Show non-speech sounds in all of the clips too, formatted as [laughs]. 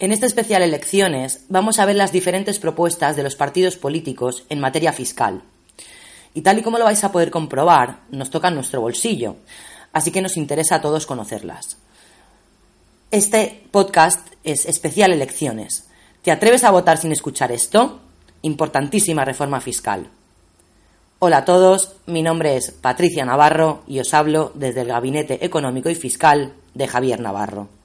En este especial Elecciones vamos a ver las diferentes propuestas de los partidos políticos en materia fiscal. Y tal y como lo vais a poder comprobar, nos toca en nuestro bolsillo, así que nos interesa a todos conocerlas. Este podcast es especial Elecciones. ¿Te atreves a votar sin escuchar esto? Importantísima reforma fiscal. Hola a todos, mi nombre es Patricia Navarro y os hablo desde el Gabinete Económico y Fiscal de Javier Navarro.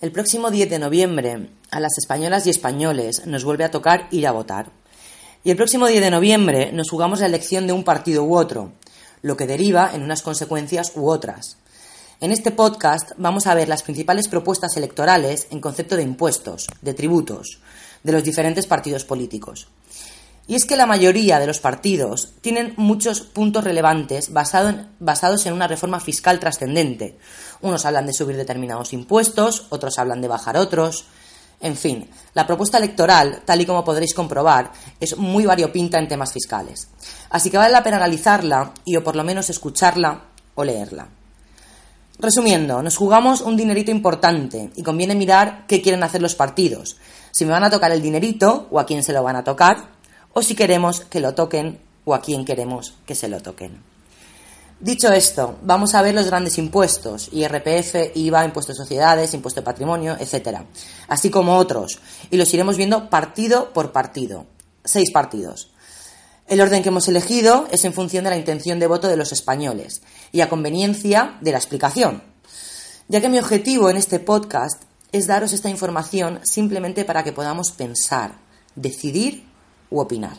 El próximo 10 de noviembre a las españolas y españoles nos vuelve a tocar ir a votar. Y el próximo 10 de noviembre nos jugamos la elección de un partido u otro, lo que deriva en unas consecuencias u otras. En este podcast vamos a ver las principales propuestas electorales en concepto de impuestos, de tributos, de los diferentes partidos políticos. Y es que la mayoría de los partidos tienen muchos puntos relevantes basados en una reforma fiscal trascendente. Unos hablan de subir determinados impuestos, otros hablan de bajar otros. En fin, la propuesta electoral, tal y como podréis comprobar, es muy variopinta en temas fiscales. Así que vale la pena analizarla y o por lo menos escucharla o leerla. Resumiendo, nos jugamos un dinerito importante y conviene mirar qué quieren hacer los partidos, si me van a tocar el dinerito o a quién se lo van a tocar, o si queremos que lo toquen o a quién queremos que se lo toquen. Dicho esto, vamos a ver los grandes impuestos, IRPF, IVA, impuesto de sociedades, impuesto de patrimonio, etc. Así como otros, y los iremos viendo partido por partido. Seis partidos. El orden que hemos elegido es en función de la intención de voto de los españoles y a conveniencia de la explicación, ya que mi objetivo en este podcast es daros esta información simplemente para que podamos pensar, decidir u opinar.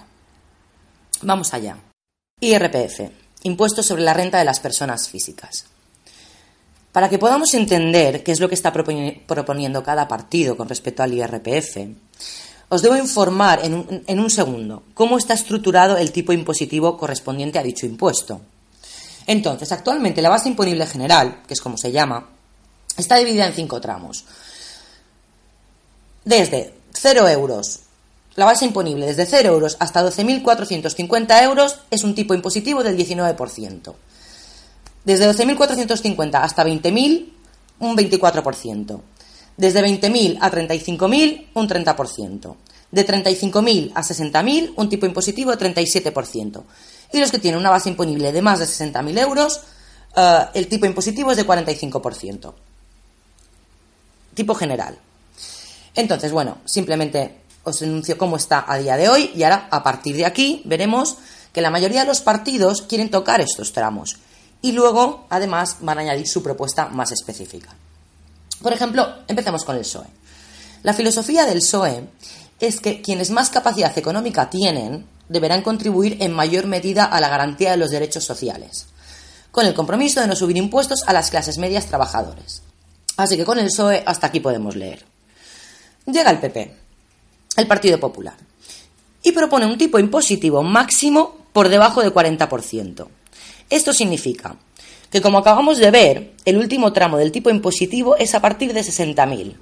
Vamos allá. IRPF, impuesto sobre la renta de las personas físicas. Para que podamos entender qué es lo que está proponiendo cada partido con respecto al IRPF, os debo informar en un, en un, segundo cómo está estructurado el tipo impositivo correspondiente a dicho impuesto. Entonces, actualmente la base imponible general, que es como se llama, está dividida en cinco tramos. Desde 0 euros la base imponible desde 0 euros hasta 12.450 euros es un tipo impositivo del 19%. Desde 12.450 hasta 20.000, un 24%. Desde 20.000 a 35.000, un 30%. De 35.000 a 60.000, un tipo impositivo de 37%. Y los que tienen una base imponible de más de 60.000 euros, uh, el tipo impositivo es de 45%. Tipo general. Entonces, bueno, simplemente os enuncio cómo está a día de hoy y ahora a partir de aquí veremos que la mayoría de los partidos quieren tocar estos tramos y luego además van a añadir su propuesta más específica. Por ejemplo, empecemos con el PSOE. La filosofía del PSOE es que quienes más capacidad económica tienen deberán contribuir en mayor medida a la garantía de los derechos sociales, con el compromiso de no subir impuestos a las clases medias trabajadores. Así que con el PSOE hasta aquí podemos leer. Llega el PP, el Partido Popular, y propone un tipo impositivo máximo por debajo del 40%. Esto significa que, como acabamos de ver, el último tramo del tipo impositivo es a partir de 60.000,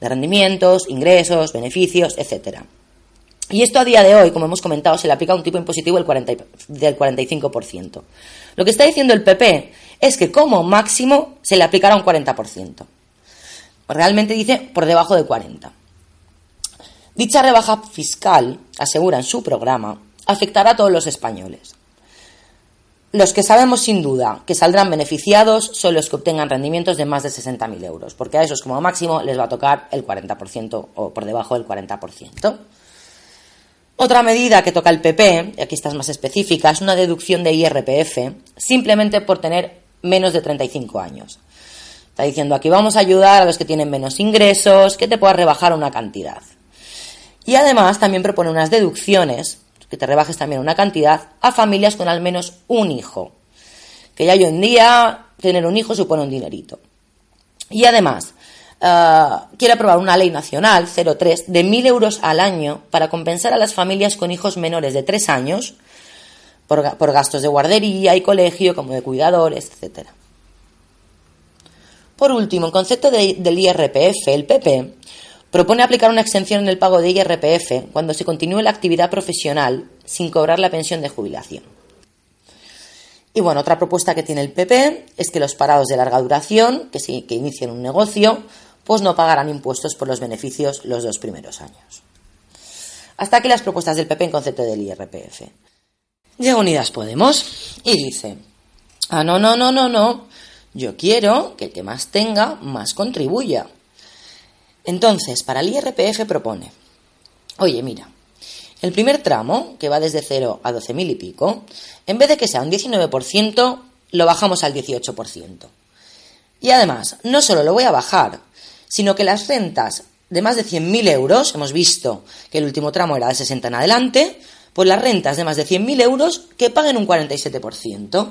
de rendimientos, ingresos, beneficios, etc. Y esto a día de hoy, como hemos comentado, se le aplica un tipo impositivo del, 40, del 45%. Lo que está diciendo el PP es que como máximo se le aplicará un 40%. Realmente dice por debajo de 40%. Dicha rebaja fiscal, asegura en su programa, afectará a todos los españoles. Los que sabemos sin duda que saldrán beneficiados son los que obtengan rendimientos de más de 60.000 euros, porque a esos como máximo les va a tocar el 40% o por debajo del 40%. Otra medida que toca el PP, y aquí está más específica, es una deducción de IRPF, simplemente por tener menos de 35 años. Está diciendo aquí vamos a ayudar a los que tienen menos ingresos, que te puedas rebajar una cantidad. Y además también propone unas deducciones, que te rebajes también una cantidad, a familias con al menos un hijo. Que ya hoy en día tener un hijo supone un dinerito. Y además, uh, quiere aprobar una ley nacional 03 de 1.000 euros al año para compensar a las familias con hijos menores de 3 años por, por gastos de guardería y colegio, como de cuidadores, etc. Por último, en concepto de, del IRPF, el PP Propone aplicar una exención en el pago de IRPF cuando se continúe la actividad profesional sin cobrar la pensión de jubilación. Y bueno, otra propuesta que tiene el PP es que los parados de larga duración, que, sí, que inicien un negocio, pues no pagarán impuestos por los beneficios los dos primeros años. Hasta aquí las propuestas del PP en concepto del IRPF. Llega Unidas Podemos y dice, ah, no, no, no, no, no, yo quiero que el que más tenga, más contribuya. Entonces, para el IRPF propone, oye, mira, el primer tramo, que va desde 0 a 12.000 y pico, en vez de que sea un 19%, lo bajamos al 18%. Y además, no solo lo voy a bajar, sino que las rentas de más de 100.000 euros, hemos visto que el último tramo era de 60 en adelante, pues las rentas de más de 100.000 euros que paguen un 47%,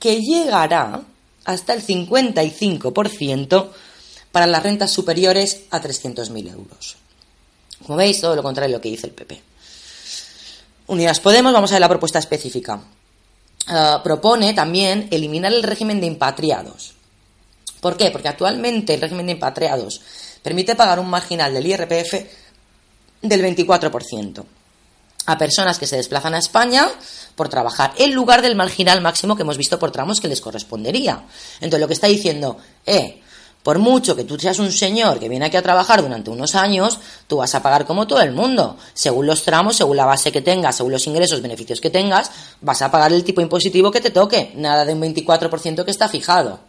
que llegará hasta el 55% para las rentas superiores a 300.000 euros. Como veis, todo lo contrario a lo que dice el PP. Unidas Podemos, vamos a ver la propuesta específica. Ah, propone también eliminar el régimen de impatriados. ¿Por qué? Porque actualmente el régimen de impatriados permite pagar un marginal del IRPF del 24% a personas que se desplazan a España por trabajar, en lugar del marginal máximo que hemos visto por tramos que les correspondería. Entonces, lo que está diciendo, eh, por mucho que tú seas un señor que viene aquí a trabajar durante unos años, tú vas a pagar como todo el mundo. Según los tramos, según la base que tengas, según los ingresos, beneficios que tengas, vas a pagar el tipo impositivo que te toque. Nada de un 24% que está fijado.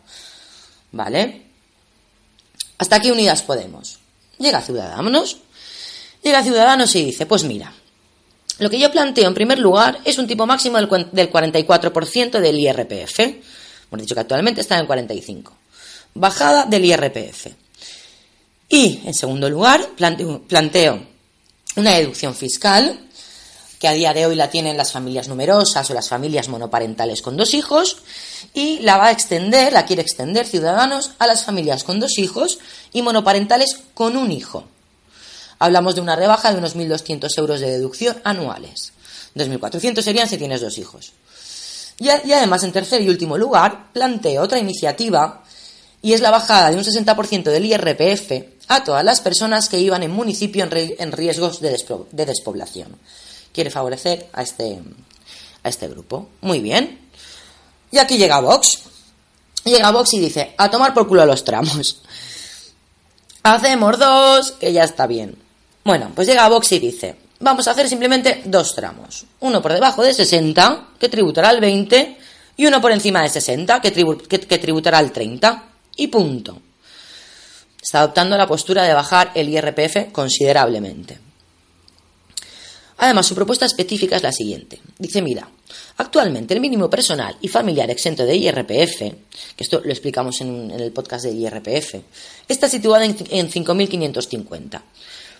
¿Vale? Hasta aquí Unidas Podemos. Llega Ciudadanos. Llega Ciudadanos y dice, pues mira, lo que yo planteo en primer lugar es un tipo máximo del 44% del IRPF. Hemos dicho que actualmente está en 45. Bajada del IRPF. Y, en segundo lugar, planteo, una deducción fiscal que a día de hoy la tienen las familias numerosas o las familias monoparentales con dos hijos, y la va a extender, la quiere extender Ciudadanos a las familias con dos hijos y monoparentales con un hijo. Hablamos de una rebaja de unos 1.200 euros de deducción anuales. 2.400 serían si tienes dos hijos. Y, además, en tercer y último lugar, planteo otra iniciativa y es la bajada de un 60% del IRPF a todas las personas que iban en municipio en, riesgos de despoblación quiere favorecer a este, a este grupo. Muy bien. Y aquí llega Vox. Llega Vox y dice, a tomar por culo los tramos. [laughs] Hacemos dos, que ya está bien. Bueno, pues llega Vox y dice, vamos a hacer simplemente dos tramos. Uno por debajo de 60, que tributará al 20, y uno por encima de 60, que, que tributará al 30. Y punto. Está adoptando la postura de bajar el IRPF considerablemente. Además, su propuesta específica es la siguiente. Dice, mira, actualmente el mínimo personal y familiar exento de IRPF, que esto lo explicamos en, el podcast de IRPF, está situado en, 5.550.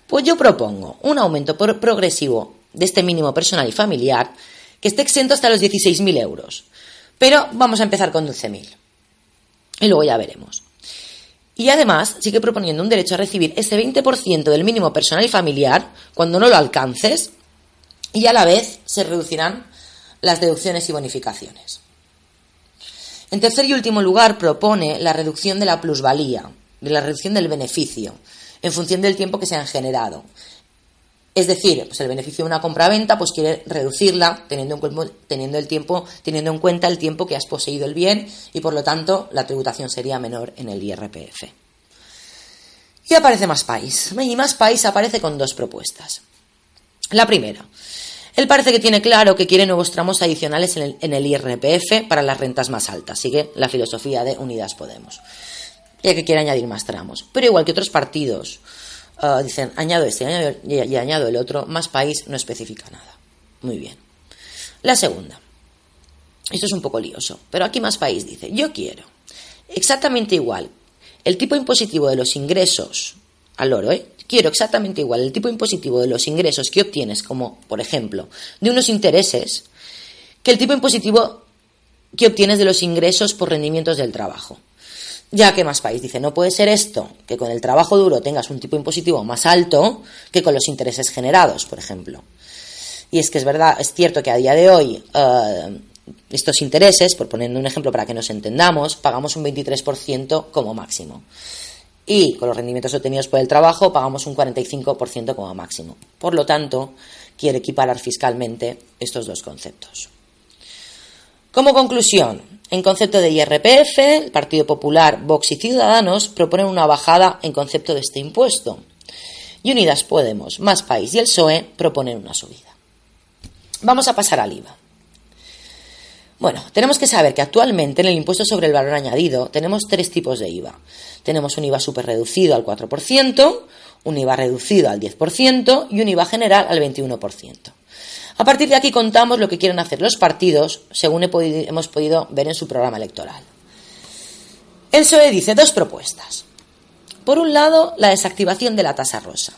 Pues yo propongo un aumento progresivo de este mínimo personal y familiar que esté exento hasta los 16.000 euros. Pero vamos a empezar con 12.000. Y luego ya veremos. Y además sigue proponiendo un derecho a recibir ese 20% del mínimo personal y familiar cuando no lo alcances y a la vez se reducirán las deducciones y bonificaciones. En tercer y último lugar, propone la reducción de la plusvalía, de la reducción del beneficio, en función del tiempo que se han generado. Es decir, pues el beneficio de una compra-venta, pues quiere reducirla teniendo en, teniendo, el tiempo, teniendo en cuenta el tiempo que has poseído el bien y por lo tanto la tributación sería menor en el IRPF. Y aparece Más País. Y Más País aparece con dos propuestas. La primera, él parece que tiene claro que quiere nuevos tramos adicionales en el, IRPF para las rentas más altas. Sigue la filosofía de Unidas Podemos. Ya que quiere añadir más tramos. Pero igual que otros partidos uh, dicen, añado este y, y añado el otro, más país no especifica nada. Muy bien. La segunda. Esto es un poco lioso, pero aquí más país dice, yo quiero exactamente igual el tipo impositivo de los ingresos al oro, ¿eh? quiero exactamente igual el tipo impositivo de los ingresos que obtienes, como por ejemplo de unos intereses, que el tipo impositivo que obtienes de los ingresos por rendimientos del trabajo. Ya que más país dice, no puede ser esto, que con el trabajo duro tengas un tipo impositivo más alto que con los intereses generados, por ejemplo. Y es que es verdad, es cierto que a día de hoy eh, estos intereses, por poner un ejemplo para que nos entendamos, pagamos un 23% como máximo y con los rendimientos obtenidos por el trabajo pagamos un 45% como máximo. Por lo tanto, quiere equiparar fiscalmente estos dos conceptos. Como conclusión, en concepto de IRPF, el Partido Popular, Vox y Ciudadanos proponen una bajada en concepto de este impuesto. Y Unidas Podemos, Más País y el PSOE proponen una subida. Vamos a pasar al IVA. Bueno, tenemos que saber que actualmente en el impuesto sobre el valor añadido tenemos tres tipos de IVA. Tenemos un IVA super reducido al 4%, un IVA reducido al 10% y un IVA general al 21%. A partir de aquí contamos lo que quieren hacer los partidos, según hemos podido ver en su programa electoral. El PSOE dice dos propuestas. Por un lado, la desactivación de la tasa rosa.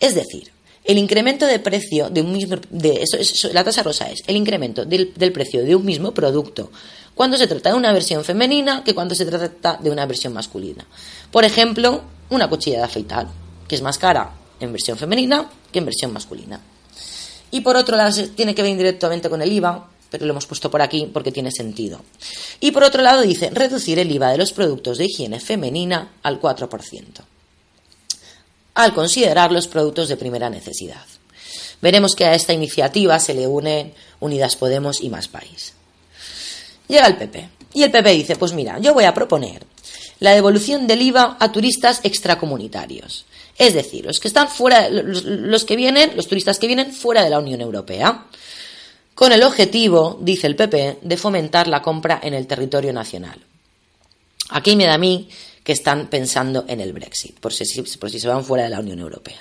Es decir, el incremento de precio de un mismo. La tasa rosa es el incremento del, precio de un mismo producto cuando se trata de una versión femenina que cuando se trata de una versión masculina. Por ejemplo, una cuchilla de afeitar, que es más cara en versión femenina que en versión masculina. Y por otro lado, tiene que ver directamente con el IVA, pero lo hemos puesto por aquí porque tiene sentido. Y por otro lado dice reducir el IVA de los productos de higiene femenina al 4%, al considerar los productos de primera necesidad. Veremos que a esta iniciativa se le unen Unidas Podemos y Más País. Llega el PP y el PP dice, pues mira, yo voy a proponer la devolución del IVA a turistas extracomunitarios. Es decir, los que están fuera, los que vienen, los turistas que vienen fuera de la Unión Europea con el objetivo, dice el PP, de fomentar la compra en el territorio nacional. Aquí me da a mí que están pensando en el Brexit, por si, por si se van fuera de la Unión Europea.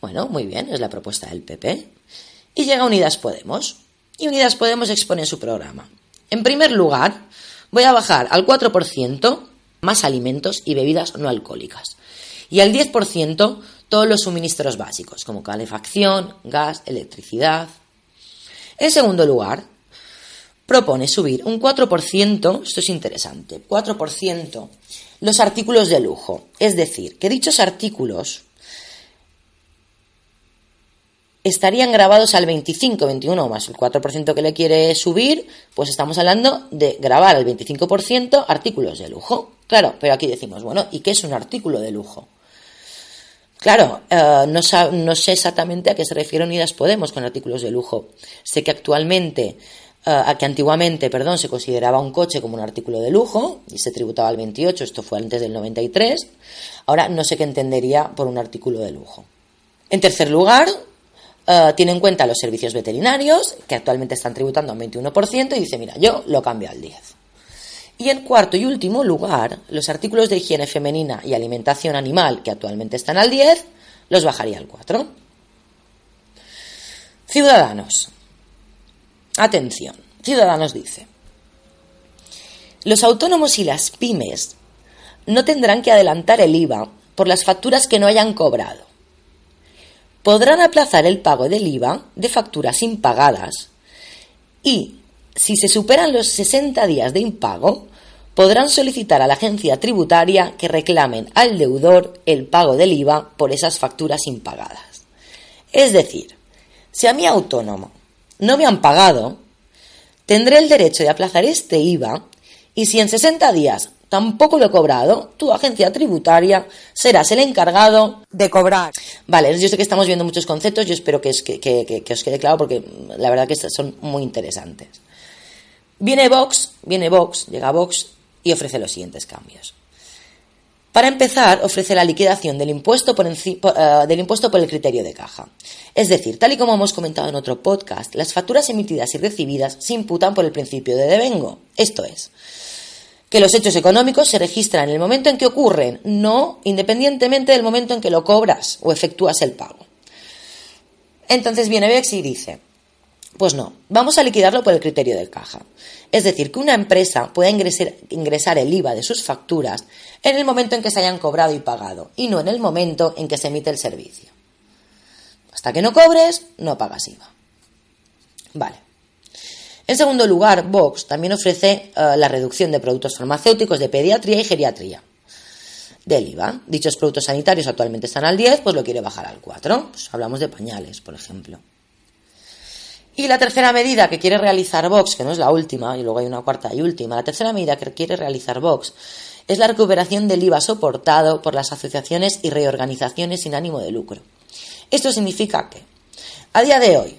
Bueno, muy bien, es la propuesta del PP. Y llega Unidas Podemos. Y Unidas Podemos expone su programa. En primer lugar, voy a bajar al 4% más alimentos y bebidas no alcohólicas. Y al 10% todos los suministros básicos, como calefacción, gas, electricidad, en segundo lugar, propone subir un 4%, esto es interesante, 4% los artículos de lujo. Es decir, que dichos artículos estarían grabados al 25, 21 más el 4% que le quiere subir, pues estamos hablando de grabar al 25% artículos de lujo. Claro, pero aquí decimos, bueno, ¿y qué es un artículo de lujo? Claro, eh, no, sé exactamente a qué se refiere Unidas Podemos con artículos de lujo. Sé que actualmente, eh, a que antiguamente, perdón, se consideraba un coche como un artículo de lujo y se tributaba al 28, esto fue antes del 93. Ahora no sé qué entendería por un artículo de lujo. En tercer lugar, eh, tiene en cuenta los servicios veterinarios, que actualmente están tributando al 21%, y dice, mira, yo lo cambio al 10%. Y en cuarto y último lugar, los artículos de higiene femenina y alimentación animal, que actualmente están al 10, los bajaría al 4. Ciudadanos. Atención. Ciudadanos dice. Los autónomos y las pymes no tendrán que adelantar el IVA por las facturas que no hayan cobrado. Podrán aplazar el pago del IVA de facturas impagadas y, si se superan los 60 días de impago, podrán solicitar a la agencia tributaria que reclamen al deudor el pago del IVA por esas facturas impagadas. Es decir, si a mi autónomo no me han pagado, tendré el derecho de aplazar este IVA y si en 60 días tampoco lo he cobrado, tu agencia tributaria serás el encargado de cobrar. Vale, yo sé que estamos viendo muchos conceptos, yo espero que, os quede claro porque la verdad que son muy interesantes. Viene Vox, viene Vox, llega Vox y ofrece los siguientes cambios. Para empezar, ofrece la liquidación del impuesto por, eh, del impuesto por el criterio de caja. Es decir, tal y como hemos comentado en otro podcast, las facturas emitidas y recibidas se imputan por el principio de devengo. Esto es, que los hechos económicos se registran en el momento en que ocurren, no independientemente del momento en que lo cobras o efectúas el pago. Entonces viene Bex y dice, pues no, vamos a liquidarlo por el criterio de caja. Es decir, que una empresa pueda ingresar, el IVA de sus facturas en el momento en que se hayan cobrado y pagado y no en el momento en que se emite el servicio. Hasta que no cobres, no pagas IVA. Vale. En segundo lugar, Vox también ofrece eh, la reducción de productos farmacéuticos de pediatría y geriatría del IVA. Dichos productos sanitarios actualmente están al 10, pues lo quiere bajar al 4. Pues hablamos de pañales, por ejemplo. Y la tercera medida que quiere realizar Vox, que no es la última, y luego hay una cuarta y última, la tercera medida que quiere realizar Vox es la recuperación del IVA soportado por las asociaciones y reorganizaciones sin ánimo de lucro. Esto significa que A día de hoy,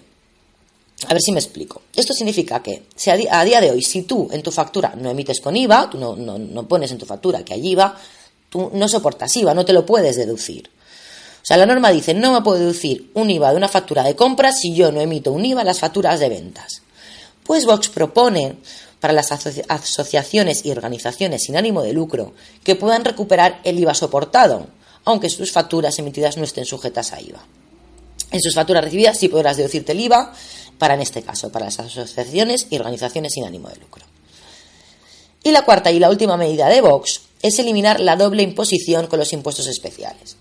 a ver si me explico. Esto significa que si a, día de hoy, si tú en tu factura no emites con IVA, tú no, no pones en tu factura que hay IVA, tú no soportas IVA, no te lo puedes deducir. O sea, la norma dice, no me puedo deducir un IVA de una factura de compras si yo no emito un IVA en las facturas de ventas. Pues Vox propone para las asociaciones y organizaciones sin ánimo de lucro que puedan recuperar el IVA soportado, aunque sus facturas emitidas no estén sujetas a IVA. En sus facturas recibidas sí podrás deducirte el IVA para, en este caso, para las asociaciones y organizaciones sin ánimo de lucro. Y la cuarta y la última medida de Vox es eliminar la doble imposición con los impuestos especiales.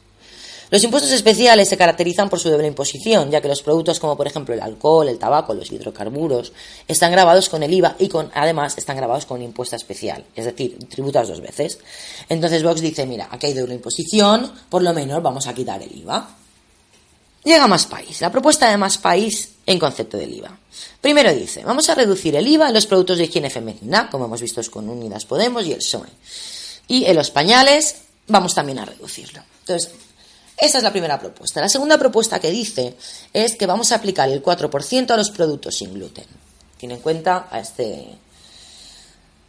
Los impuestos especiales se caracterizan por su doble imposición, ya que los productos como por ejemplo el alcohol, el tabaco, los hidrocarburos, están grabados con el IVA y con, además están grabados con un impuesto especial, es decir, tributas dos veces. Entonces Vox dice, mira, aquí hay doble imposición, por lo menos vamos a quitar el IVA. Llega Más País, la propuesta de Más País en concepto del IVA. Primero dice, vamos a reducir el IVA en los productos de higiene femenina, como hemos visto con Unidas Podemos y el PSOE. Y en los pañales vamos también a reducirlo. Entonces, esa es la primera propuesta. La segunda propuesta que dice es que vamos a aplicar el 4% a los productos sin gluten. Tiene en cuenta a este,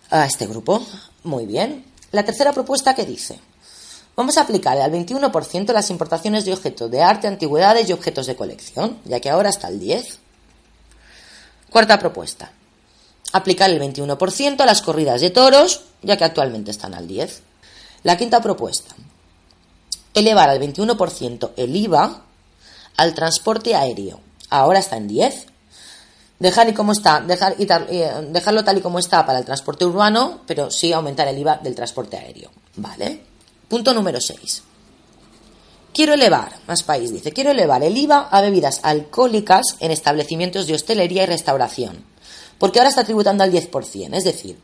a este grupo. Muy bien. La tercera propuesta que dice, vamos a aplicar al 21% las importaciones de objetos de arte, antigüedades y objetos de colección, ya que ahora está el 10%. Cuarta propuesta, aplicar el 21% a las corridas de toros, ya que actualmente están al 10%. La quinta propuesta, elevar al 21% el IVA al transporte aéreo. Ahora está en 10. Dejar y como está, dejar y eh, dejarlo tal y como está para el transporte urbano, pero sí aumentar el IVA del transporte aéreo. ¿Vale? Punto número 6. Quiero elevar, más país dice, quiero elevar el IVA a bebidas alcohólicas en establecimientos de hostelería y restauración. Porque ahora está tributando al 10%. Es decir,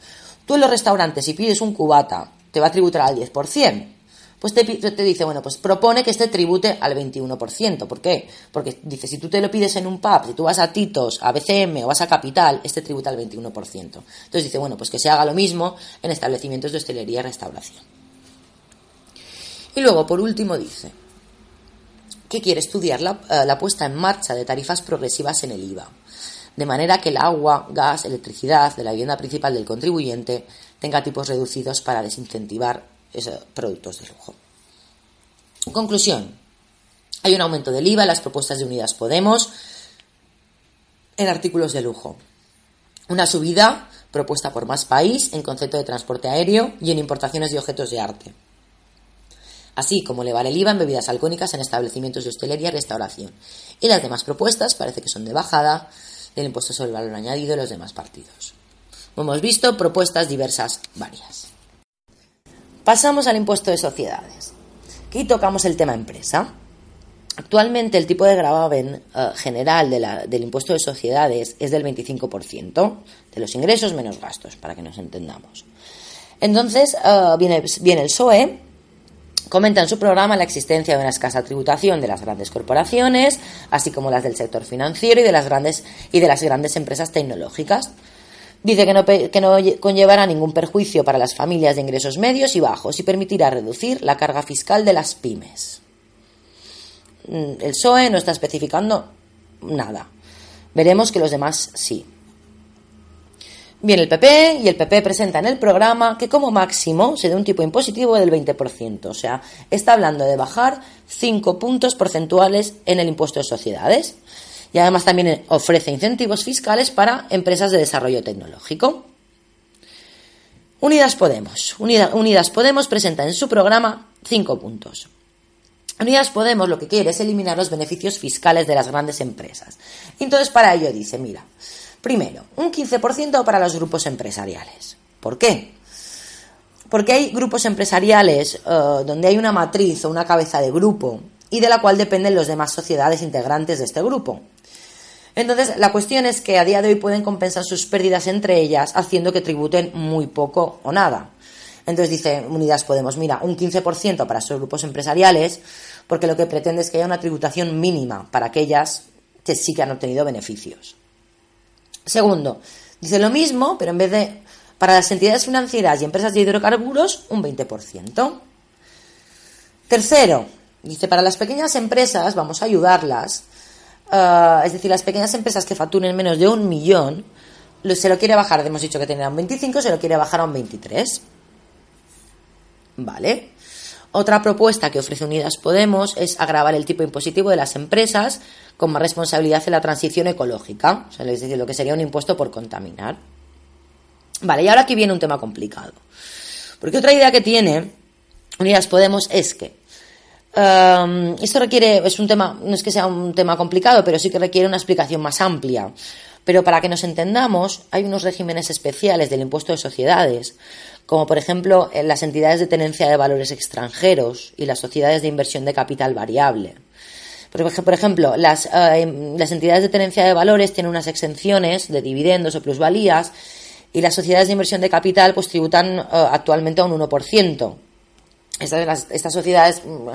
tú en los restaurantes, si pides un cubata, te va a tributar al 10% pues te, dice, bueno, pues propone que este tribute al 21%. ¿Por qué? Porque dice, si tú te lo pides en un pub, si tú vas a Titos, a BCM o vas a Capital, este tributa al 21%. Entonces dice, bueno, pues que se haga lo mismo en establecimientos de hostelería y restauración. Y luego, por último, dice que quiere estudiar la, eh, la puesta en marcha de tarifas progresivas en el IVA, de manera que el agua, gas, electricidad de la vivienda principal del contribuyente tenga tipos reducidos para desincentivar productos de lujo. Conclusión. Hay un aumento del IVA en las propuestas de Unidas Podemos en artículos de lujo. Una subida propuesta por Más País en concepto de transporte aéreo y en importaciones de objetos de arte. Así como elevar el IVA en bebidas alcohólicas en establecimientos de hostelería y restauración. Y las demás propuestas parece que son de bajada del impuesto sobre el valor añadido de los demás partidos. hemos visto, propuestas diversas varias. Pasamos al impuesto de sociedades. Aquí tocamos el tema empresa. Actualmente el tipo de gravamen eh, general del impuesto de sociedades es del 25% de los ingresos menos gastos, para que nos entendamos. Entonces, eh, viene, viene, el PSOE, comenta en su programa la existencia de una escasa tributación de las grandes corporaciones, así como las del sector financiero y de las grandes, y de las grandes empresas tecnológicas. Dice que no, que no conllevará ningún perjuicio para las familias de ingresos medios y bajos y permitirá reducir la carga fiscal de las pymes. Mm, el PSOE no está especificando nada. Veremos que los demás sí. Bien, el PP y el PP presenta en el programa que como máximo se dé un tipo impositivo del 20%, o sea, está hablando de bajar 5 puntos porcentuales en el impuesto de sociedades y además también ofrece incentivos fiscales para empresas de desarrollo tecnológico. Unidas Podemos. Unidas Podemos presenta en su programa cinco puntos. Unidas Podemos lo que quiere es eliminar los beneficios fiscales de las grandes empresas. Entonces, para ello dice, mira, primero, un 15% para los grupos empresariales. ¿Por qué? Porque hay grupos empresariales eh, donde hay una matriz o una cabeza de grupo y de la cual dependen las demás sociedades integrantes de este grupo. Entonces, la cuestión es que a día de hoy pueden compensar sus pérdidas entre ellas haciendo que tributen muy poco o nada. Entonces dice Unidas Podemos, mira, un 15% para esos grupos empresariales, porque lo que pretende es que haya una tributación mínima para aquellas que sí que han obtenido beneficios. Segundo, dice lo mismo, pero en vez de para las entidades financieras y empresas de hidrocarburos, un 20%. Tercero, dice, para las pequeñas empresas vamos a ayudarlas eh, es decir, las pequeñas empresas que facturen menos de un millón, se lo quiere bajar, hemos dicho que tenía un 25, se lo quiere bajar a un 23. ¿Vale? Otra propuesta que ofrece Unidas Podemos es agravar el tipo impositivo de las empresas con más responsabilidad en la transición ecológica, o sea, es decir, lo que sería un impuesto por contaminar. Vale, y ahora aquí viene un tema complicado. Porque otra idea que tiene Unidas Podemos es que um, esto requiere, es un tema, no es que sea un tema complicado, pero sí que requiere una explicación más amplia. Pero para que nos entendamos, hay unos regímenes especiales del impuesto de sociedades, como por ejemplo las entidades de tenencia de valores extranjeros y las sociedades de inversión de capital variable. Por ejemplo, las, eh, las entidades de tenencia de valores tienen unas exenciones de dividendos o plusvalías y las sociedades de inversión de capital pues tributan eh, actualmente a un 1%. Estas, estas, sociedades mm,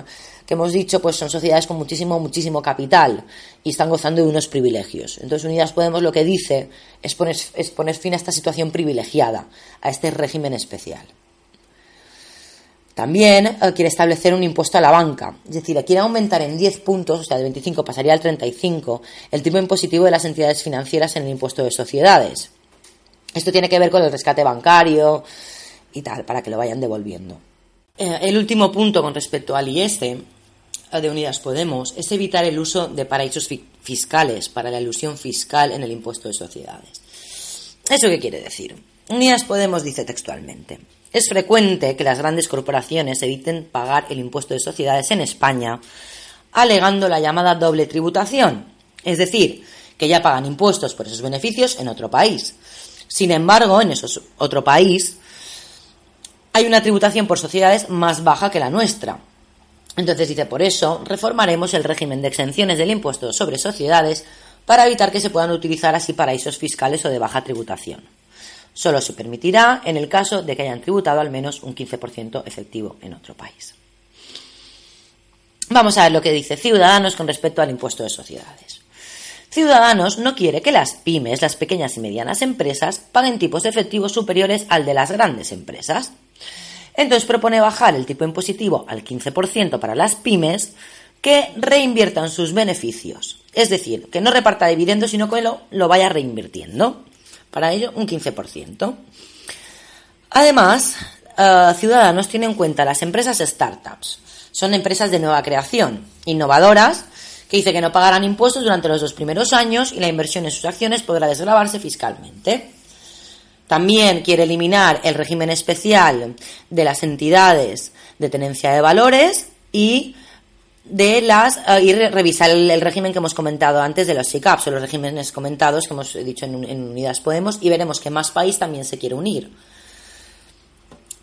que hemos dicho pues son sociedades con muchísimo, muchísimo capital y están gozando de unos privilegios. Entonces Unidas Podemos lo que dice es poner, es poner fin a esta situación privilegiada, a este régimen especial. También eh, quiere establecer un impuesto a la banca, es decir, quiere aumentar en 10 puntos, o sea, de 25 pasaría al 35, el tipo impositivo de las entidades financieras en el impuesto de sociedades. Esto tiene que ver con el rescate bancario y tal, para que lo vayan devolviendo. Eh, el último punto con respecto al IS eh, de Unidas Podemos es evitar el uso de paraísos fiscales para la ilusión fiscal en el impuesto de sociedades. ¿Eso qué quiere decir? Unidas Podemos dice textualmente. Es frecuente que las grandes corporaciones eviten pagar el impuesto de sociedades en España alegando la llamada doble tributación, es decir, que ya pagan impuestos por esos beneficios en otro país. Sin embargo, en esos otro país hay una tributación por sociedades más baja que la nuestra. Entonces dice, por eso reformaremos el régimen de exenciones del impuesto sobre sociedades para evitar que se puedan utilizar así paraísos fiscales o de baja tributación. Solo se permitirá en el caso de que hayan tributado al menos un 15% efectivo en otro país. Vamos a ver lo que dice Ciudadanos con respecto al impuesto de sociedades. Ciudadanos no quiere que las pymes, las pequeñas y medianas empresas, paguen tipos efectivos superiores al de las grandes empresas. Entonces propone bajar el tipo impositivo al 15% para las pymes que reinviertan sus beneficios. Es decir, que no reparta dividendos, sino que lo, lo vaya reinvirtiendo. Para ello, un 15%. Además, eh, Ciudadanos tiene en cuenta las empresas startups. Son empresas de nueva creación, innovadoras, que dice que no pagarán impuestos durante los dos primeros años y la inversión en sus acciones podrá desgravarse fiscalmente. También quiere eliminar el régimen especial de las entidades de tenencia de valores y de las eh, y revisar el, régimen que hemos comentado antes de los SICAPs o los regímenes comentados que hemos dicho en, en Unidas Podemos y veremos que más país también se quiere unir.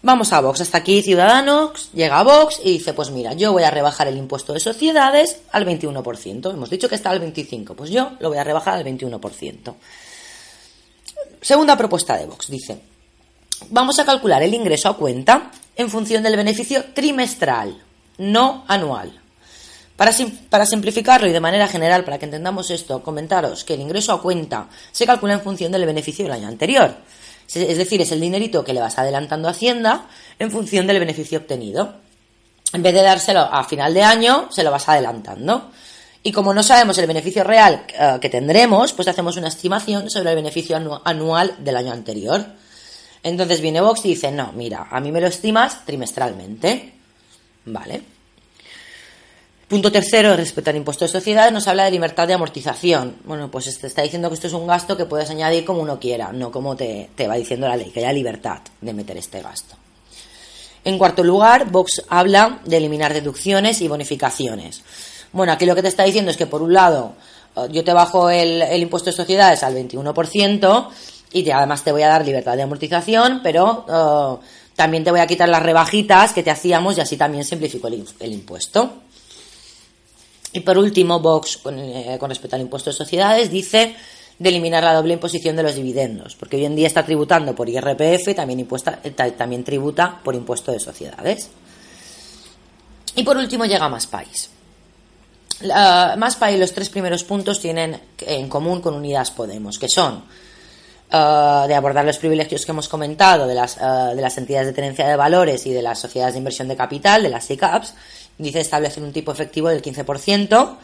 Vamos a Vox. Hasta aquí Ciudadanos llega a Vox y dice, pues mira, yo voy a rebajar el impuesto de sociedades al 21%. Hemos dicho que está al 25%, pues yo lo voy a rebajar al 21%. Segunda propuesta de Vox, dice, vamos a calcular el ingreso a cuenta en función del beneficio trimestral, no anual. Para, para, simplificarlo y de manera general, para que entendamos esto, comentaros que el ingreso a cuenta se calcula en función del beneficio del año anterior. Es decir, es el dinerito que le vas adelantando a Hacienda en función del beneficio obtenido. En vez de dárselo a final de año, se lo vas adelantando. Y como no sabemos el beneficio real eh, que tendremos, pues hacemos una estimación sobre el beneficio anual del año anterior. Entonces viene Vox y dice, no, mira, a mí me lo estimas trimestralmente. ¿Vale? Punto tercero, respecto al impuesto de sociedades, nos habla de libertad de amortización. Bueno, pues te está diciendo que esto es un gasto que puedes añadir como uno quiera, no como te, va diciendo la ley, que haya libertad de meter este gasto. En cuarto lugar, Vox habla de eliminar deducciones y bonificaciones. Bueno, aquí lo que te está diciendo es que, por un lado, eh, yo te bajo el, impuesto de sociedades al 21% y además te voy a dar libertad de amortización, pero eh, también te voy a quitar las rebajitas que te hacíamos y así también simplifico el impuesto. Y por último, Vox, eh, con, respecto al impuesto de sociedades, dice de eliminar la doble imposición de los dividendos, porque hoy en día está tributando por IRPF, también, impuesta, también tributa por impuesto de sociedades. Y por último llega Más País. Más País, los tres primeros puntos tienen en común con Unidas Podemos, que son eh, de abordar los privilegios que hemos comentado de las, de las entidades de tenencia de valores y de las sociedades de inversión de capital, de las ICAPs, dice establecer un tipo efectivo del 15%,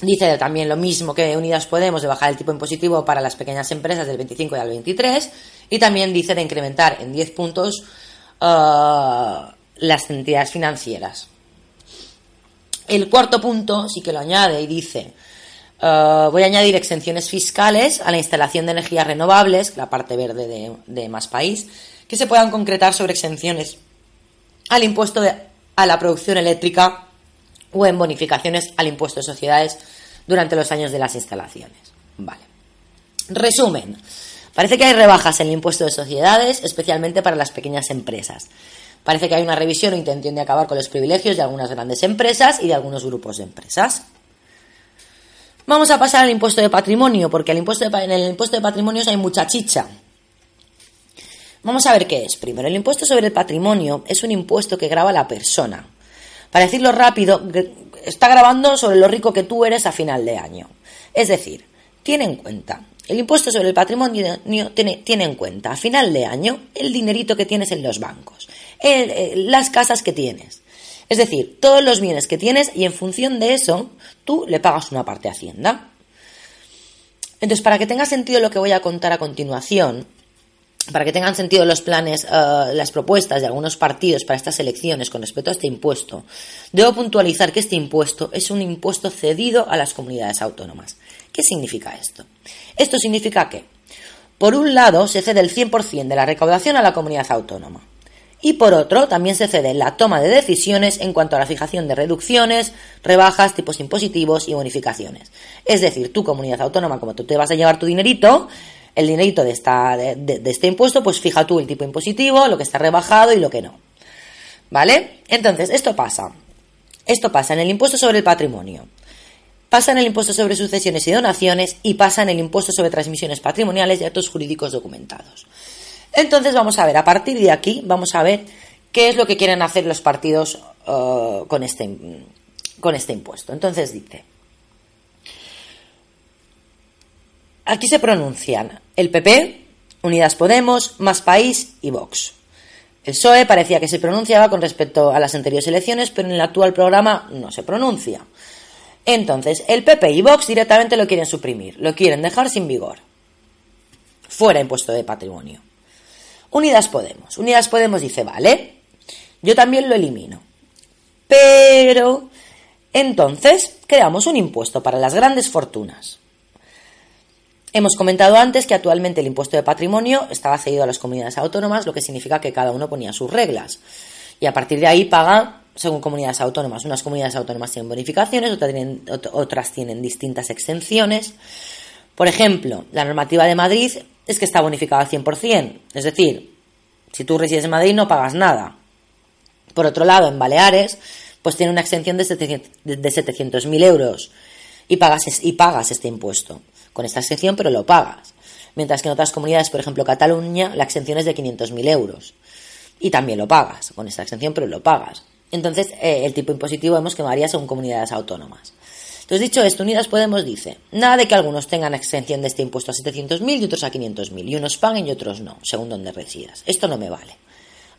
Dice también lo mismo que Unidas Podemos de bajar el tipo impositivo para las pequeñas empresas del 25 y al 23 y también dice de incrementar en 10 puntos uh, las entidades financieras. El cuarto punto sí que lo añade y dice uh, voy a añadir exenciones fiscales a la instalación de energías renovables, la parte verde de, de Más País, que se puedan concretar sobre exenciones al impuesto de, a la producción eléctrica o en bonificaciones al impuesto de sociedades durante los años de las instalaciones. Vale. Resumen. Parece que hay rebajas en el impuesto de sociedades, especialmente para las pequeñas empresas. Parece que hay una revisión o intención de acabar con los privilegios de algunas grandes empresas y de algunos grupos de empresas. Vamos a pasar al impuesto de patrimonio, porque en el impuesto de patrimonio hay mucha chicha. Vamos a ver qué es. Primero, el impuesto sobre el patrimonio es un impuesto que graba la persona. Para decirlo rápido, está grabando sobre lo rico que tú eres a final de año. Es decir, tiene en cuenta, el impuesto sobre el patrimonio tiene, tiene en cuenta a final de año el dinerito que tienes en los bancos, las casas que tienes. Es decir, todos los bienes que tienes y en función de eso tú le pagas una parte a Hacienda. Entonces, para que tenga sentido lo que voy a contar a continuación, para que tengan sentido los planes, eh, las propuestas de algunos partidos para estas elecciones con respecto a este impuesto, debo puntualizar que este impuesto es un impuesto cedido a las comunidades autónomas. ¿Qué significa esto? Esto significa que, por un lado, se cede el 100% de la recaudación a la comunidad autónoma. Y por otro, también se cede la toma de decisiones en cuanto a la fijación de reducciones, rebajas, tipos impositivos y bonificaciones. Es decir, tu comunidad autónoma, como tú te vas a llevar tu dinerito, el dinerito de, esta, de, este impuesto, pues fija tú el tipo impositivo, lo que está rebajado y lo que no. ¿Vale? Entonces, esto pasa. Esto pasa en el impuesto sobre el patrimonio, pasa en el impuesto sobre sucesiones y donaciones y pasa en el impuesto sobre transmisiones patrimoniales y actos jurídicos documentados. Entonces, vamos a ver, a partir de aquí, vamos a ver qué es lo que quieren hacer los partidos uh, con, este, con este impuesto. Entonces dice, Aquí se pronuncian el PP, Unidas Podemos, Más País y Vox. El PSOE parecía que se pronunciaba con respecto a las anteriores elecciones, pero en el actual programa no se pronuncia. Entonces, el PP y Vox directamente lo quieren suprimir, lo quieren dejar sin vigor. Fuera impuesto de patrimonio. Unidas Podemos. Unidas Podemos dice, vale, yo también lo elimino. Pero, entonces, creamos un impuesto para las grandes fortunas. Hemos comentado antes que actualmente el impuesto de patrimonio estaba cedido a las comunidades autónomas, lo que significa que cada uno ponía sus reglas. Y a partir de ahí paga según comunidades autónomas. Unas comunidades autónomas tienen bonificaciones, otras tienen, otras tienen distintas exenciones. Por ejemplo, la normativa de Madrid es que está bonificada al 100%. Es decir, si tú resides en Madrid no pagas nada. Por otro lado, en Baleares, pues tiene una exención de 700.000 euros y pagas, y pagas este impuesto con esta exención, pero lo pagas. Mientras que en otras comunidades, por ejemplo Cataluña, la exención es de 500.000 euros. Y también lo pagas, con esta exención, pero lo pagas. Entonces, eh, el tipo impositivo vemos que varía según comunidades autónomas. Entonces, dicho esto, Unidas Podemos dice, nada de que algunos tengan exención de este impuesto a 700.000 y otros a 500.000, y unos paguen y otros no, según donde residas. Esto no me vale.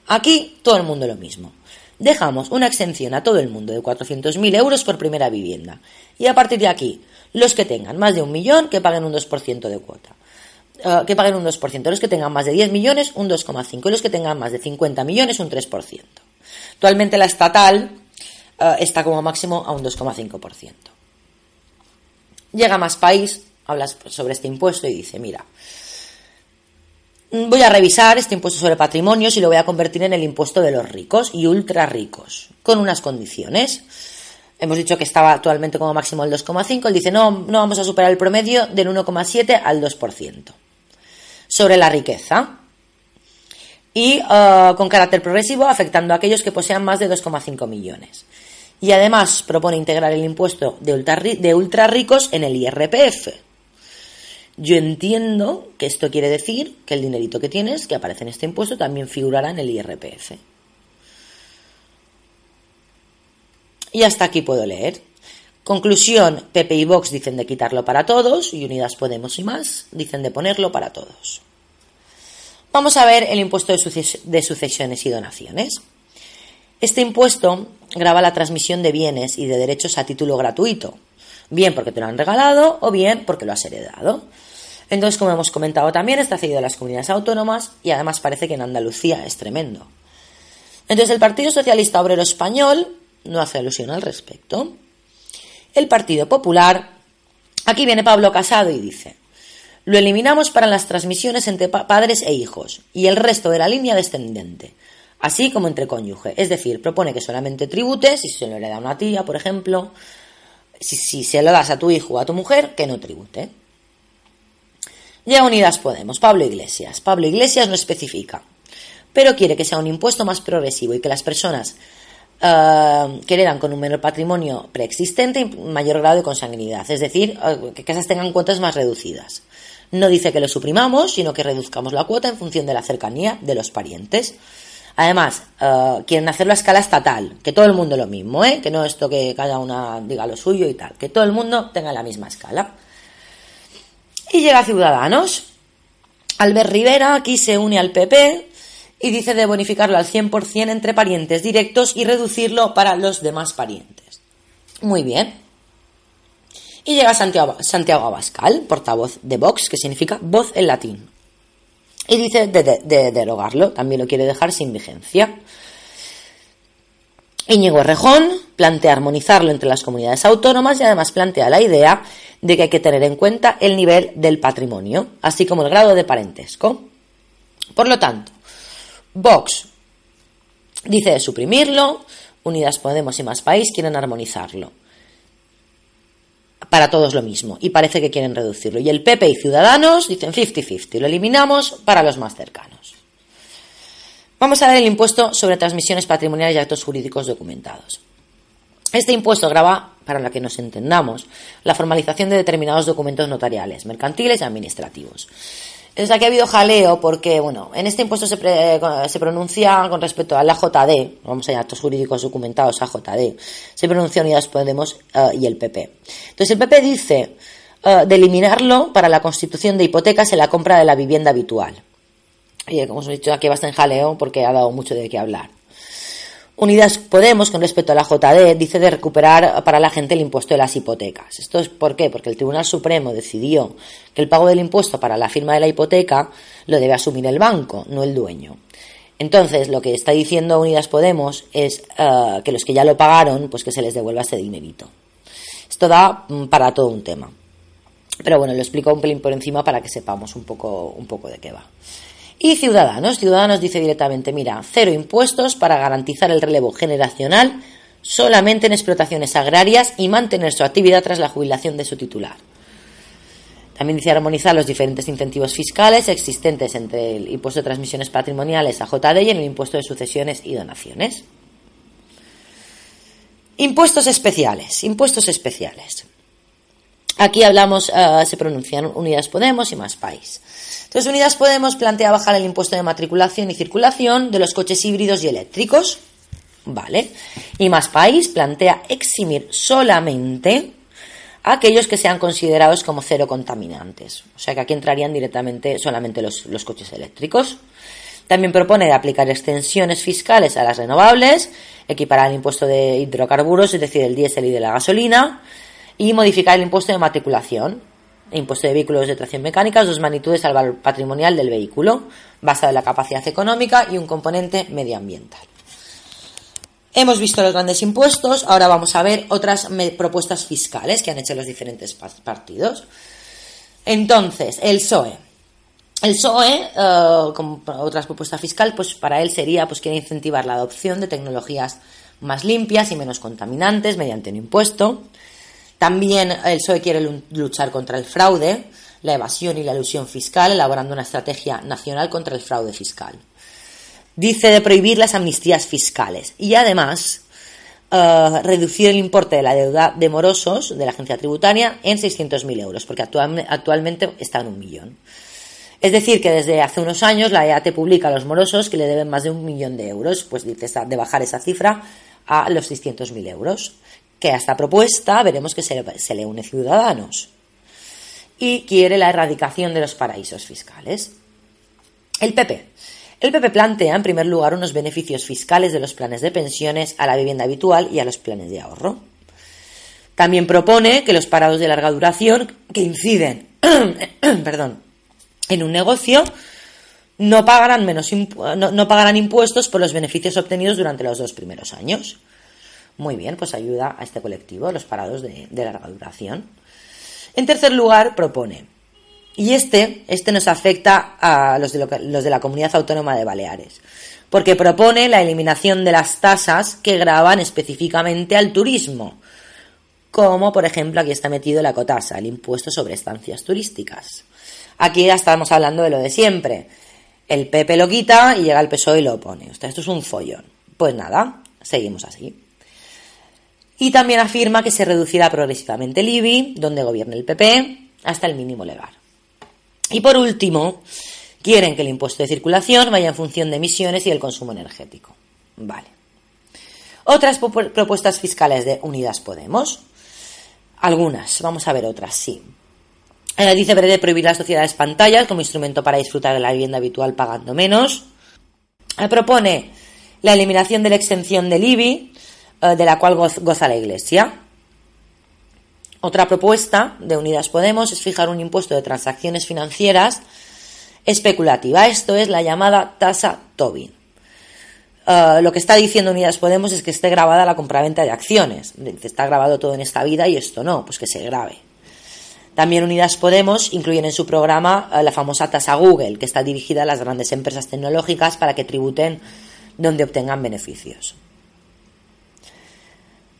Aquí, todo el mundo lo mismo. Dejamos una exención a todo el mundo de 400.000 euros por primera vivienda. Y a partir de aquí, los que tengan más de un millón, que paguen un 2% de cuota. Eh, que paguen un 2%. Los que tengan más de 10 millones, un 2,5%. Y los que tengan más de 50 millones, un 3%. Actualmente la estatal eh, está como máximo a un 2,5%. Llega más país, habla sobre este impuesto y dice, mira, voy a revisar este impuesto sobre patrimonio y lo voy a convertir en el impuesto de los ricos y ultra ricos, con unas condiciones. Hemos dicho que estaba actualmente como máximo el 2,5. Él dice, no, no vamos a superar el promedio del 1,7 al 2%. Sobre la riqueza. Y uh, con carácter progresivo, afectando a aquellos que posean más de 2,5 millones. Y además propone integrar el impuesto de ultra, ricos en el IRPF. Yo entiendo que esto quiere decir que el dinerito que tienes, que aparece en este impuesto, también figurará en el IRPF. Y hasta aquí puedo leer. Conclusión, Pepe y Vox dicen de quitarlo para todos y Unidas Podemos y más dicen de ponerlo para todos. Vamos a ver el impuesto de, sucesiones y donaciones. Este impuesto grava la transmisión de bienes y de derechos a título gratuito, bien porque te lo han regalado o bien porque lo has heredado. Entonces, como hemos comentado también, está cedido a las comunidades autónomas y además parece que en Andalucía es tremendo. Entonces, el Partido Socialista Obrero Español no hace alusión al respecto. El Partido Popular, aquí viene Pablo Casado y dice, lo eliminamos para las transmisiones entre padres e hijos y el resto de la línea descendente, así como entre cónyuge. Es decir, propone que solamente tribute si se lo hereda a una tía, por ejemplo, si, se lo das a tu hijo o a tu mujer, que no tribute. Llega Unidas Podemos, Pablo Iglesias. Pablo Iglesias no especifica, pero quiere que sea un impuesto más progresivo y que las personas uh, que heredan con un menor patrimonio preexistente y mayor grado de consanguinidad, es decir, uh, que esas tengan cuotas más reducidas. No dice que lo suprimamos, sino que reduzcamos la cuota en función de la cercanía de los parientes. Además, uh, quieren hacerlo a escala estatal, que todo el mundo lo mismo, ¿eh? que no esto que cada una diga lo suyo y tal, que todo el mundo tenga la misma escala. Y llega Ciudadanos. Albert Rivera aquí se une al PP y dice de bonificarlo al 100% entre parientes directos y reducirlo para los demás parientes. Muy bien. Y llega Santiago, Santiago Abascal, portavoz de Vox, que significa voz en latín. Y dice de, de derogarlo, también lo quiere dejar sin vigencia. Íñigo Rejón plantea armonizarlo entre las comunidades autónomas y además plantea la idea de que hay que tener en cuenta el nivel del patrimonio, así como el grado de parentesco. Por lo tanto, Vox dice suprimirlo, Unidas Podemos y Más País quieren armonizarlo. Para todos lo mismo, y parece que quieren reducirlo. Y el PP y Ciudadanos dicen 50-50, lo eliminamos para los más cercanos. Vamos a ver el impuesto sobre transmisiones patrimoniales y actos jurídicos documentados. Este impuesto grava, para la que nos entendamos, la formalización de determinados documentos notariales, mercantiles y administrativos. Entonces aquí ha habido jaleo porque, bueno, en este impuesto se, se pronuncia con respecto a la JD, vamos a actos jurídicos documentados AJD, se pronuncia Unidas Podemos uh, y el PP. Entonces el PP dice uh, de eliminarlo para la constitución de hipotecas en la compra de la vivienda habitual. Y como os he dicho, aquí bastante jaleo porque ha dado mucho de qué hablar. Unidas Podemos, con respecto a la JD, dice de recuperar para la gente el impuesto de las hipotecas. ¿Esto es por qué? Porque el Tribunal Supremo decidió que el pago del impuesto para la firma de la hipoteca lo debe asumir el banco, no el dueño. Entonces, lo que está diciendo Unidas Podemos es uh, que los que ya lo pagaron, pues que se les devuelva ese dinerito. Esto da um, para todo un tema. Pero bueno, lo explico un pelín por encima para que sepamos un poco, un poco de qué va. Y Ciudadanos, Ciudadanos dice directamente, mira, cero impuestos para garantizar el relevo generacional solamente en explotaciones agrarias y mantener su actividad tras la jubilación de su titular. También dice armonizar los diferentes incentivos fiscales existentes entre el impuesto de transmisiones patrimoniales a JD y el impuesto de sucesiones y donaciones. Impuestos especiales, impuestos especiales. Aquí hablamos, uh, se pronuncian Unidas Podemos y Más País. Entonces, Unidas Podemos plantea bajar el impuesto de matriculación y circulación de los coches híbridos y eléctricos. Vale. Y Más País plantea eximir solamente a aquellos que sean considerados como cero contaminantes. O sea que aquí entrarían directamente solamente los, los coches eléctricos. También propone aplicar extensiones fiscales a las renovables, equiparar el impuesto de hidrocarburos, es decir, el diésel y de la gasolina, y modificar el impuesto de matriculación, impuesto de vehículos de tracción mecánica, dos magnitudes al valor patrimonial del vehículo, basado en la capacidad económica y un componente medioambiental. Hemos visto los grandes impuestos, ahora vamos a ver otras propuestas fiscales que han hecho los diferentes partidos. Entonces, el PSOE. El PSOE, uh, como otra propuesta fiscal, pues para él sería, pues quiere incentivar la adopción de tecnologías más limpias y menos contaminantes mediante un impuesto. También el PSOE quiere luchar contra el fraude, la evasión y la ilusión fiscal, elaborando una estrategia nacional contra el fraude fiscal. Dice de prohibir las amnistías fiscales y además uh, reducir el importe de la deuda de morosos de la agencia tributaria en 600.000 euros, porque actual, actualmente está en un millón. Es decir, que desde hace unos años la EAT publica a los morosos que le deben más de un millón de euros, pues dice de bajar esa cifra a los 600.000 euros que a esta propuesta veremos que se, le une Ciudadanos y quiere la erradicación de los paraísos fiscales. El PP. El PP plantea, en primer lugar, unos beneficios fiscales de los planes de pensiones a la vivienda habitual y a los planes de ahorro. También propone que los parados de larga duración que inciden [clears throat] perdón, en un negocio no pagarán, menos no, pagarán impuestos por los beneficios obtenidos durante los dos primeros años. Muy bien, pues ayuda a este colectivo, los parados de, larga duración. En tercer lugar, propone, y este, este nos afecta a los de, los de la comunidad autónoma de Baleares, porque propone la eliminación de las tasas que graban específicamente al turismo, como por ejemplo aquí está metido la cotasa, el impuesto sobre estancias turísticas. Aquí ya estamos hablando de lo de siempre. El PP lo quita y llega el PSOE y lo pone. esto es un follón. Pues nada, seguimos así. Y también afirma que se reducirá progresivamente el IBI, donde gobierne el PP, hasta el mínimo legal. Y por último, quieren que el impuesto de circulación vaya en función de emisiones y el consumo energético. Vale. Otras propuestas fiscales de Unidas Podemos. Algunas, vamos a ver otras, sí. Eh, dice Brede prohibir las sociedades pantallas como instrumento para disfrutar de la vivienda habitual pagando menos. Eh, propone la eliminación de la exención del IBI, eh, de la cual goza la Iglesia. Otra propuesta de Unidas Podemos es fijar un impuesto de transacciones financieras especulativa. Esto es la llamada tasa Tobin. Eh, lo que está diciendo Unidas Podemos es que esté grabada la compraventa de acciones. Está grabado todo en esta vida y esto no, pues que se grabe. También Unidas Podemos incluyen en su programa eh, la famosa tasa Google, que está dirigida a las grandes empresas tecnológicas para que tributen donde obtengan beneficios.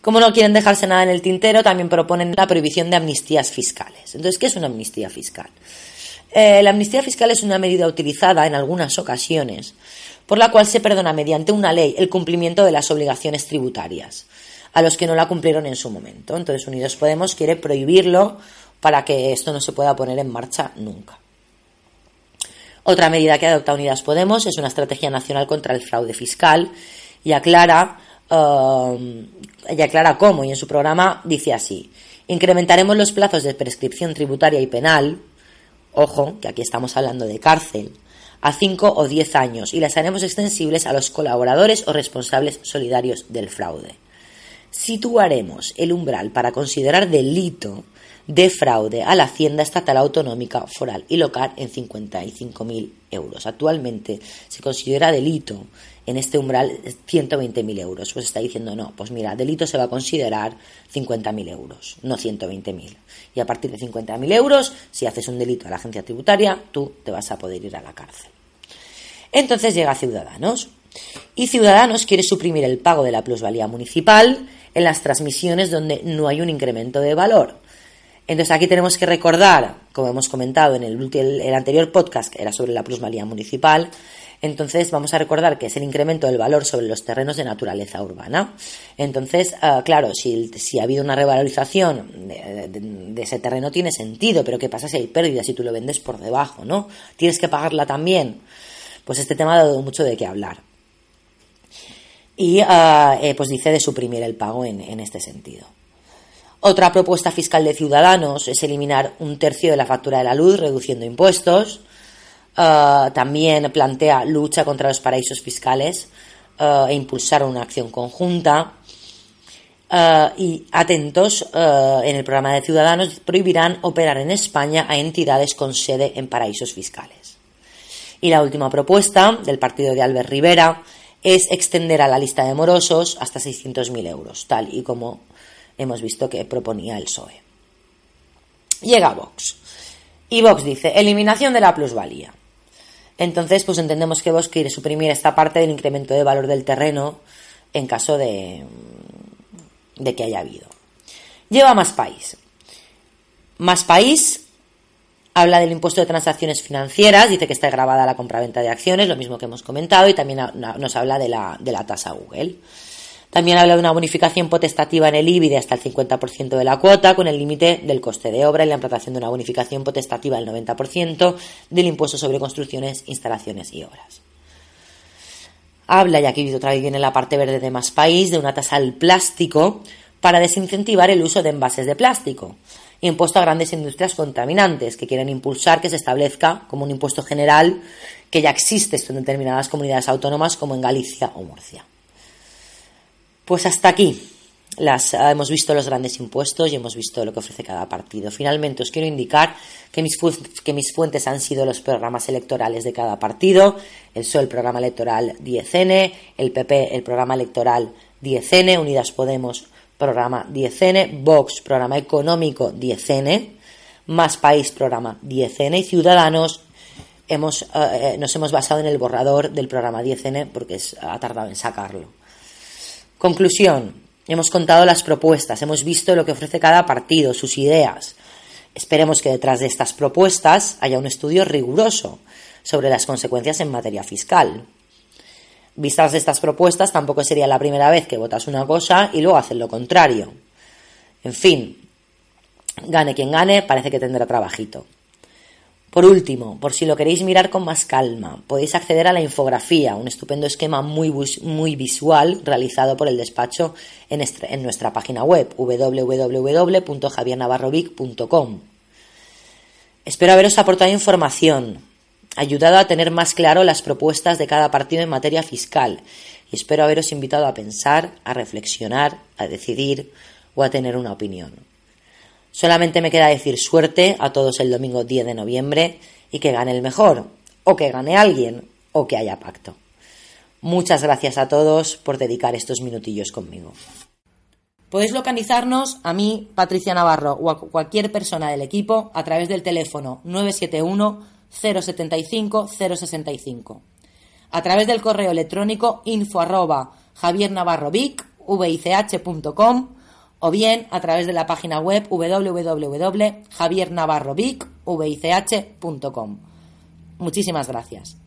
Como no quieren dejarse nada en el tintero, también proponen la prohibición de amnistías fiscales. Entonces, ¿qué es una amnistía fiscal? Eh, la amnistía fiscal es una medida utilizada en algunas ocasiones por la cual se perdona mediante una ley el cumplimiento de las obligaciones tributarias a los que no la cumplieron en su momento. Entonces Unidos Podemos quiere prohibirlo para que esto no se pueda poner en marcha nunca. Otra medida que adopta Unidas Podemos es una estrategia nacional contra el fraude fiscal y aclara, uh, y aclara cómo, y en su programa dice así, incrementaremos los plazos de prescripción tributaria y penal, ojo, que aquí estamos hablando de cárcel, a 5 o 10 años y las haremos extensibles a los colaboradores o responsables solidarios del fraude. Situaremos el umbral para considerar delito de fraude a la Hacienda Estatal Autonómica, Foral y Local en 55.000 euros. Actualmente se considera delito en este umbral 120.000 euros. Pues está diciendo, no, pues mira, delito se va a considerar 50.000 euros, no 120.000. Y a partir de 50.000 euros, si haces un delito a la agencia tributaria, tú te vas a poder ir a la cárcel. Entonces llega Ciudadanos. Y Ciudadanos quiere suprimir el pago de la plusvalía municipal en las transmisiones donde no hay un incremento de valor. Entonces aquí tenemos que recordar, como hemos comentado en el, anterior podcast, que era sobre la plusvalía municipal, entonces vamos a recordar que es el incremento del valor sobre los terrenos de naturaleza urbana. Entonces, ah, claro, si, ha habido una revalorización de, ese terreno tiene sentido, pero ¿qué pasa si hay pérdidas si tú lo vendes por debajo, no? Tienes que pagarla también. Pues este tema ha dado mucho de qué hablar. Y ah, eh, pues dice de suprimir el pago en este sentido. Otra propuesta fiscal de Ciudadanos es eliminar un tercio de la factura de la luz, reduciendo impuestos. Uh, también plantea lucha contra los paraísos fiscales uh, e impulsar una acción conjunta. Uh, y atentos, en el programa de Ciudadanos prohibirán operar en España a entidades con sede en paraísos fiscales. Y la última propuesta del partido de Albert Rivera es extender a la lista de morosos hasta 600.000 euros, tal y como hemos visto que proponía el PSOE. Llega Vox. Y Vox dice, eliminación de la plusvalía. Entonces, pues entendemos que Vox quiere suprimir esta parte del incremento de valor del terreno en caso de, de que haya habido. Lleva más país. Más país habla del impuesto de transacciones financieras, dice que está grabada la compraventa de acciones, lo mismo que hemos comentado, y también nos habla de la, de la tasa Google. También habla de una bonificación potestativa en el IBI de hasta el 50% de la cuota, con el límite del coste de obra y la implantación de una bonificación potestativa del 90% del impuesto sobre construcciones, instalaciones y obras. Habla, y aquí otra vez viene la parte verde de más país, de una tasa al plástico para desincentivar el uso de envases de plástico. Impuesto a grandes industrias contaminantes que quieren impulsar que se establezca como un impuesto general que ya existe en determinadas comunidades autónomas como en Galicia o Murcia. Pues hasta aquí. Las, ah, hemos visto los grandes impuestos y hemos visto lo que ofrece cada partido. Finalmente, os quiero indicar que mis, que mis fuentes han sido los programas electorales de cada partido, el PSOE, el programa electoral 10N, el PP, el programa electoral 10N, Unidas Podemos, programa 10N, Vox, programa económico 10N, Más País, programa 10N y Ciudadanos, hemos, eh, nos hemos basado en el borrador del programa 10N porque ha tardado en sacarlo. Conclusión. Hemos contado las propuestas, hemos visto lo que ofrece cada partido, sus ideas. Esperemos que detrás de estas propuestas haya un estudio riguroso sobre las consecuencias en materia fiscal. Vistas estas propuestas, tampoco sería la primera vez que votas una cosa y luego haces lo contrario. En fin, gane quien gane, parece que tendrá trabajito. Por último, por si lo queréis mirar con más calma, podéis acceder a la infografía, un estupendo esquema muy, muy visual realizado por el despacho en, nuestra página web www.javiernavarrovic.com. Espero haberos aportado información, ayudado a tener más claro las propuestas de cada partido en materia fiscal y espero haberos invitado a pensar, a reflexionar, a decidir o a tener una opinión. Solamente me queda decir suerte a todos el domingo 10 de noviembre y que gane el mejor, o que gane alguien, o que haya pacto. Muchas gracias a todos por dedicar estos minutillos conmigo. Podéis localizarnos a mí, Patricia Navarro, o a cualquier persona del equipo a través del teléfono 971 075 065. A través del correo electrónico info arroba o bien a través de la página web www.javiernavarrovic.com. Muchísimas gracias.